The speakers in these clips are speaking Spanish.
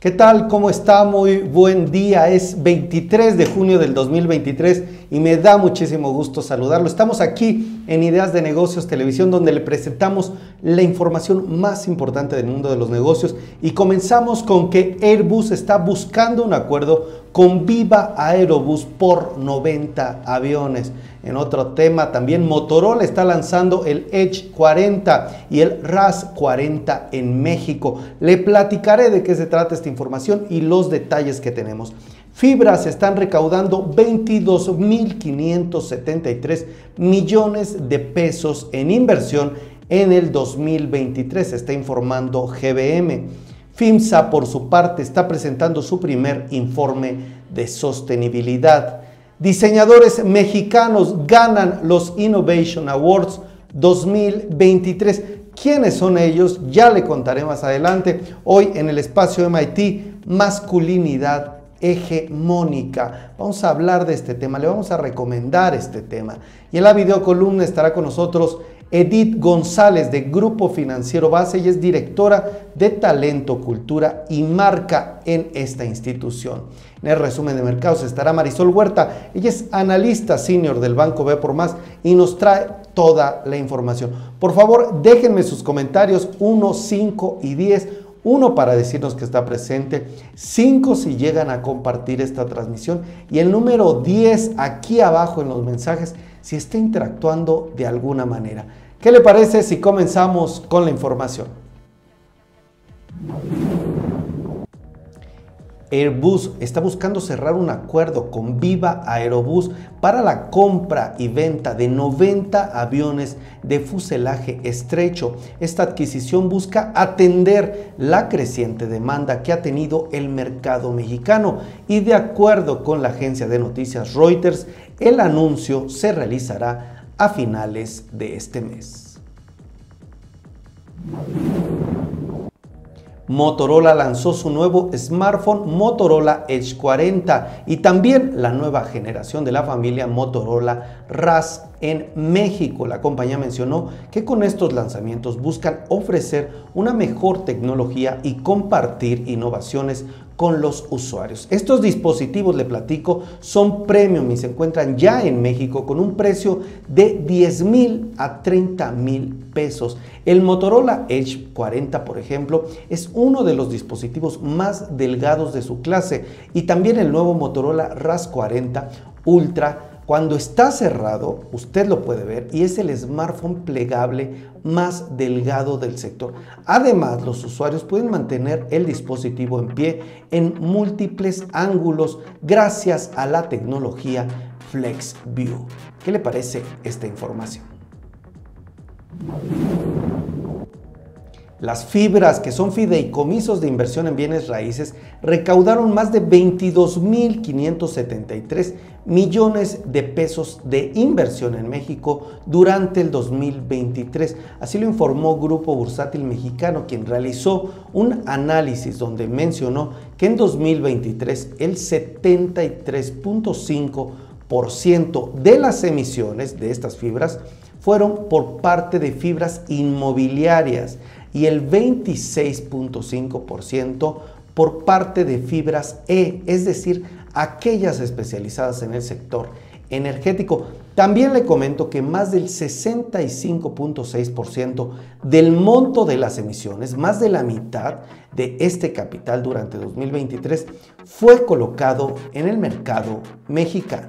¿Qué tal? ¿Cómo está? Muy buen día. Es 23 de junio del 2023 y me da muchísimo gusto saludarlo. Estamos aquí en Ideas de Negocios Televisión donde le presentamos la información más importante del mundo de los negocios y comenzamos con que Airbus está buscando un acuerdo con Viva Aerobus por 90 aviones. En otro tema, también Motorola está lanzando el Edge 40 y el RAS 40 en México. Le platicaré de qué se trata esta información y los detalles que tenemos. Fibras están recaudando 22.573 millones de pesos en inversión en el 2023, está informando GBM. FIMSA, por su parte, está presentando su primer informe de sostenibilidad. Diseñadores mexicanos ganan los Innovation Awards 2023. ¿Quiénes son ellos? Ya le contaré más adelante. Hoy en el espacio MIT, masculinidad hegemónica. Vamos a hablar de este tema, le vamos a recomendar este tema. Y en la videocolumna estará con nosotros Edith González de Grupo Financiero Base y es directora de Talento, Cultura y Marca en esta institución. En el resumen de mercados estará Marisol Huerta. Ella es analista senior del Banco B por Más y nos trae toda la información. Por favor, déjenme sus comentarios 1, 5 y 10. Uno para decirnos que está presente, 5 si llegan a compartir esta transmisión y el número 10 aquí abajo en los mensajes si está interactuando de alguna manera. ¿Qué le parece si comenzamos con la información? Airbus está buscando cerrar un acuerdo con Viva Aerobus para la compra y venta de 90 aviones de fuselaje estrecho. Esta adquisición busca atender la creciente demanda que ha tenido el mercado mexicano y de acuerdo con la agencia de noticias Reuters, el anuncio se realizará a finales de este mes. Motorola lanzó su nuevo smartphone Motorola Edge 40 y también la nueva generación de la familia Motorola RAS en México. La compañía mencionó que con estos lanzamientos buscan ofrecer una mejor tecnología y compartir innovaciones con los usuarios. Estos dispositivos, le platico, son premium y se encuentran ya en México con un precio de 10 mil a 30 mil pesos. El Motorola Edge 40, por ejemplo, es uno de los dispositivos más delgados de su clase y también el nuevo Motorola RAS 40 Ultra cuando está cerrado, usted lo puede ver y es el smartphone plegable más delgado del sector. Además, los usuarios pueden mantener el dispositivo en pie en múltiples ángulos gracias a la tecnología FlexView. ¿Qué le parece esta información? Las fibras, que son fideicomisos de inversión en bienes raíces, recaudaron más de 22.573 millones de pesos de inversión en México durante el 2023. Así lo informó Grupo Bursátil Mexicano, quien realizó un análisis donde mencionó que en 2023 el 73.5% de las emisiones de estas fibras fueron por parte de fibras inmobiliarias y el 26.5% por parte de fibras E, es decir, aquellas especializadas en el sector energético. También le comento que más del 65.6% del monto de las emisiones, más de la mitad de este capital durante 2023, fue colocado en el mercado mexicano.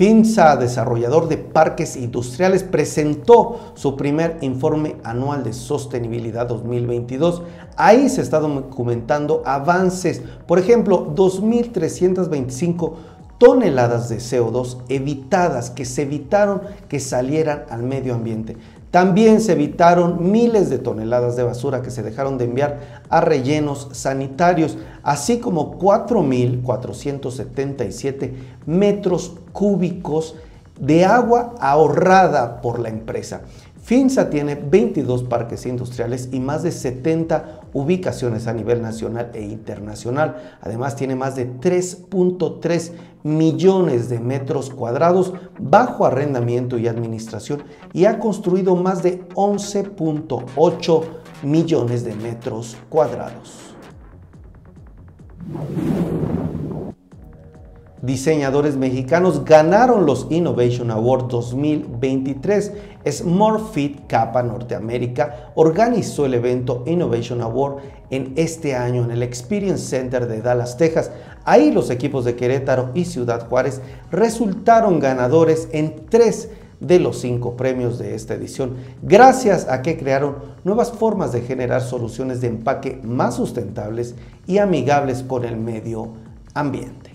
FINSA, desarrollador de parques industriales, presentó su primer informe anual de sostenibilidad 2022. Ahí se está documentando avances, por ejemplo, 2.325 toneladas de CO2 evitadas, que se evitaron que salieran al medio ambiente. También se evitaron miles de toneladas de basura que se dejaron de enviar a rellenos sanitarios, así como 4.477 metros cúbicos de agua ahorrada por la empresa. FINSA tiene 22 parques industriales y más de 70 ubicaciones a nivel nacional e internacional. Además tiene más de 3.3 millones de metros cuadrados bajo arrendamiento y administración y ha construido más de 11.8 millones de metros cuadrados. Diseñadores mexicanos ganaron los Innovation Awards 2023. SmartFit Capa Norteamérica organizó el evento Innovation Award en este año en el Experience Center de Dallas, Texas. Ahí los equipos de Querétaro y Ciudad Juárez resultaron ganadores en tres de los cinco premios de esta edición, gracias a que crearon nuevas formas de generar soluciones de empaque más sustentables y amigables con el medio ambiente.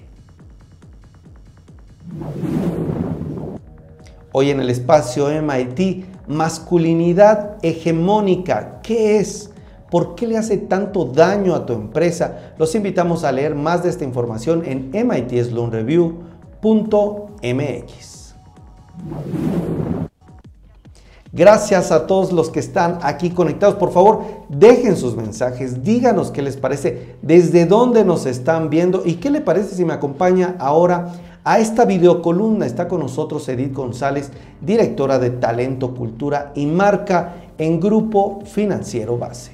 Hoy en el espacio MIT, masculinidad hegemónica, ¿qué es? ¿Por qué le hace tanto daño a tu empresa? Los invitamos a leer más de esta información en mitsloanreview.mx. Gracias a todos los que están aquí conectados. Por favor, dejen sus mensajes, díganos qué les parece, desde dónde nos están viendo y qué le parece si me acompaña ahora a esta videocolumna. Está con nosotros Edith González, directora de Talento, Cultura y Marca en Grupo Financiero Base.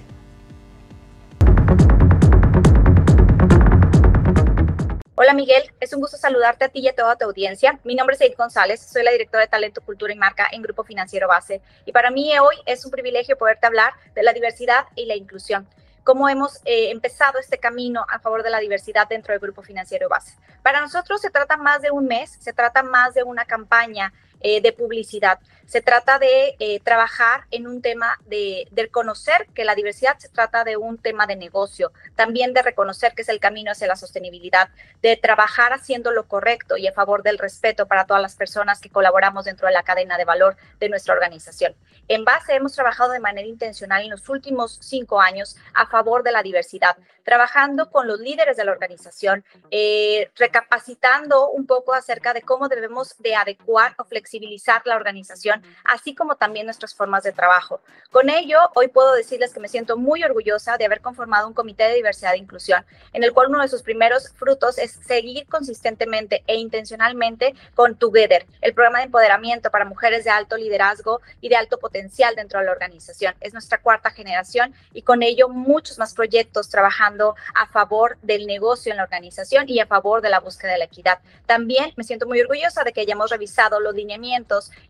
Hola Miguel, es un gusto saludarte a ti y a toda tu audiencia. Mi nombre es Edith González, soy la directora de Talento, Cultura y Marca en Grupo Financiero Base. Y para mí hoy es un privilegio poderte hablar de la diversidad y la inclusión cómo hemos eh, empezado este camino a favor de la diversidad dentro del Grupo Financiero Base. Para nosotros se trata más de un mes, se trata más de una campaña eh, de publicidad. Se trata de eh, trabajar en un tema de, de, reconocer que la diversidad se trata de un tema de negocio, también de reconocer que es el camino hacia la sostenibilidad, de trabajar haciendo lo correcto y a favor del respeto para todas las personas que colaboramos dentro de la cadena de valor de nuestra organización. En base hemos trabajado de manera intencional en los últimos cinco años a favor de la diversidad, trabajando con los líderes de la organización, eh, recapacitando un poco acerca de cómo debemos de adecuar o flexibilizar la organización, así como también nuestras formas de trabajo. Con ello, hoy puedo decirles que me siento muy orgullosa de haber conformado un comité de diversidad e inclusión, en el cual uno de sus primeros frutos es seguir consistentemente e intencionalmente con Together, el programa de empoderamiento para mujeres de alto liderazgo y de alto potencial dentro de la organización. Es nuestra cuarta generación y con ello muchos más proyectos trabajando a favor del negocio en la organización y a favor de la búsqueda de la equidad. También me siento muy orgullosa de que hayamos revisado los lineamientos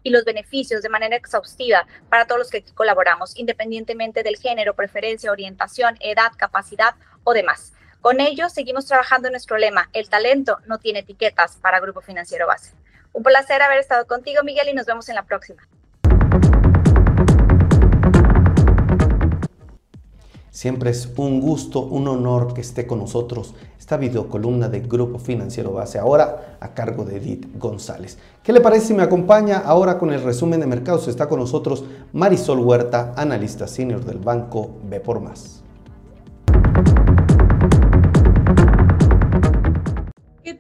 y los beneficios de manera exhaustiva para todos los que colaboramos, independientemente del género, preferencia, orientación, edad, capacidad o demás. Con ello, seguimos trabajando en nuestro lema, el talento no tiene etiquetas para Grupo Financiero Base. Un placer haber estado contigo, Miguel, y nos vemos en la próxima. Siempre es un gusto, un honor que esté con nosotros esta videocolumna de Grupo Financiero Base, ahora a cargo de Edith González. ¿Qué le parece si me acompaña ahora con el resumen de mercados? Está con nosotros Marisol Huerta, analista senior del banco B por Más.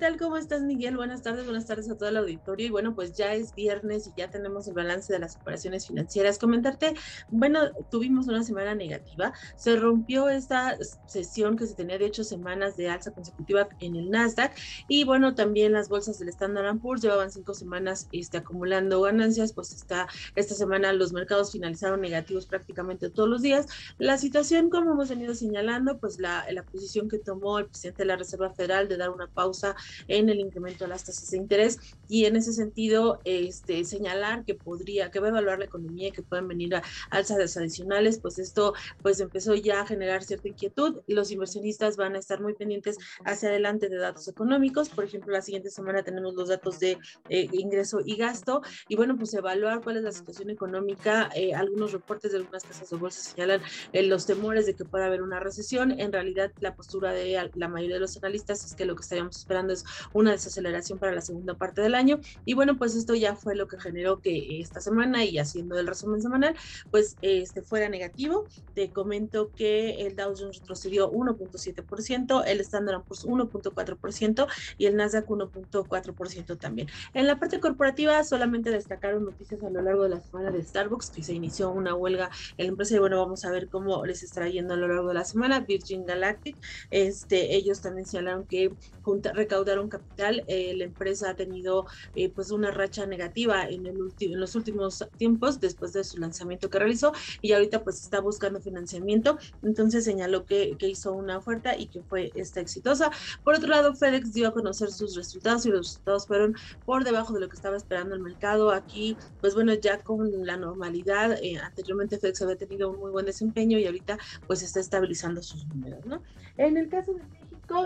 Tal? ¿Cómo estás, Miguel? Buenas tardes, buenas tardes a todo el auditorio. Y bueno, pues ya es viernes y ya tenemos el balance de las operaciones financieras. Comentarte, bueno, tuvimos una semana negativa. Se rompió esta sesión que se tenía de ocho semanas de alza consecutiva en el Nasdaq. Y bueno, también las bolsas del Standard Poor's llevaban cinco semanas este, acumulando ganancias. Pues está, esta semana los mercados finalizaron negativos prácticamente todos los días. La situación, como hemos venido señalando, pues la, la posición que tomó el presidente de la Reserva Federal de dar una pausa en el incremento de las tasas de interés y en ese sentido este, señalar que podría, que va a evaluar la economía y que pueden venir a alzas adicionales, pues esto pues empezó ya a generar cierta inquietud. Los inversionistas van a estar muy pendientes hacia adelante de datos económicos. Por ejemplo, la siguiente semana tenemos los datos de eh, ingreso y gasto y bueno, pues evaluar cuál es la situación económica. Eh, algunos reportes de algunas casas de bolsa señalan eh, los temores de que pueda haber una recesión. En realidad, la postura de la mayoría de los analistas es que lo que estaríamos esperando es una desaceleración para la segunda parte del año. Y bueno, pues esto ya fue lo que generó que esta semana y haciendo el resumen semanal, pues este fuera negativo. Te comento que el Dow Jones retrocedió 1.7%, el Standard Poor's 1.4% y el Nasdaq 1.4% también. En la parte corporativa solamente destacaron noticias a lo largo de la semana de Starbucks, que se inició una huelga en la empresa y bueno, vamos a ver cómo les está yendo a lo largo de la semana. Virgin Galactic, este, ellos también señalaron que junta, recaudaron capital. Eh, la empresa ha tenido eh, pues una racha negativa en, el en los últimos tiempos después de su lanzamiento que realizó y ahorita pues está buscando financiamiento. Entonces señaló que, que hizo una oferta y que fue esta exitosa. Por otro lado, FedEx dio a conocer sus resultados y los resultados fueron por debajo de lo que estaba esperando el mercado. Aquí, pues bueno, ya con la normalidad, eh, anteriormente FedEx había tenido un muy buen desempeño y ahorita pues está estabilizando sus números, ¿no? En el caso de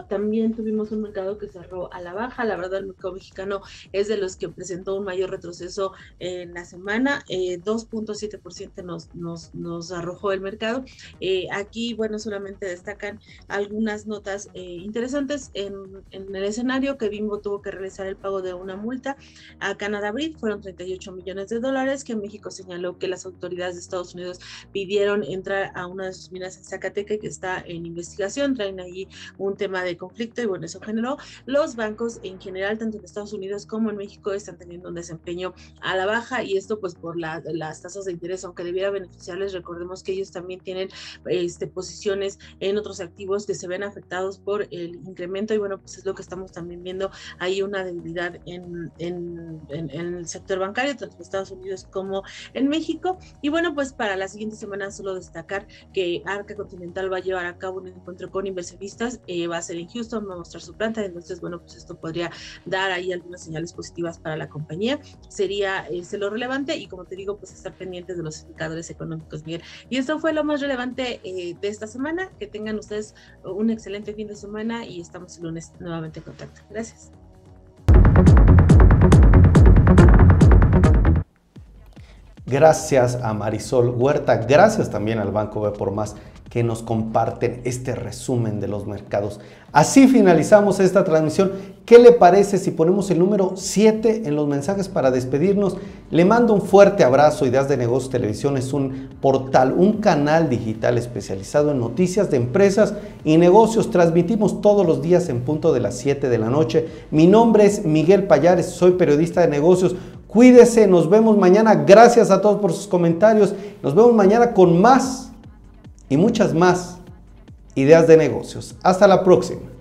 también tuvimos un mercado que cerró a la baja. La verdad, el mercado mexicano es de los que presentó un mayor retroceso en la semana. 2.7% eh, nos, nos, nos, arrojó el mercado. Eh, aquí, bueno, solamente destacan algunas notas eh, interesantes en, en, el escenario que Bimbo tuvo que realizar el pago de una multa a Canadá Brit, fueron 38 millones de dólares, que México señaló que las autoridades de Estados Unidos pidieron entrar a una de sus minas en Zacatecas que está en investigación. Traen ahí un tema de conflicto y bueno, eso generó. Los bancos en general, tanto en Estados Unidos como en México, están teniendo un desempeño a la baja y esto pues por las tasas de interés, aunque debiera beneficiarles, recordemos que ellos también tienen este, posiciones en otros activos que se ven afectados por el incremento y bueno, pues es lo que estamos también viendo, hay una debilidad en, en, en, en el sector bancario, tanto en Estados Unidos como en México. Y bueno, pues para la siguiente semana solo destacar que Arca Continental va a llevar a cabo un encuentro con inversionistas, eh, va a ser en Houston, va a mostrar su planta, entonces, bueno, pues esto podría dar ahí algunas señales positivas para la compañía. Sería ese lo relevante y como te digo, pues estar pendientes de los indicadores económicos, bien. Y esto fue lo más relevante eh, de esta semana. Que tengan ustedes un excelente fin de semana y estamos el lunes nuevamente en contacto. Gracias. Gracias a Marisol Huerta, gracias también al Banco B por Más que nos comparten este resumen de los mercados. Así finalizamos esta transmisión. ¿Qué le parece si ponemos el número 7 en los mensajes para despedirnos? Le mando un fuerte abrazo. Ideas de Negocios Televisión es un portal, un canal digital especializado en noticias de empresas y negocios. Transmitimos todos los días en punto de las 7 de la noche. Mi nombre es Miguel Payares, soy periodista de negocios. Cuídese, nos vemos mañana. Gracias a todos por sus comentarios. Nos vemos mañana con más y muchas más ideas de negocios. Hasta la próxima.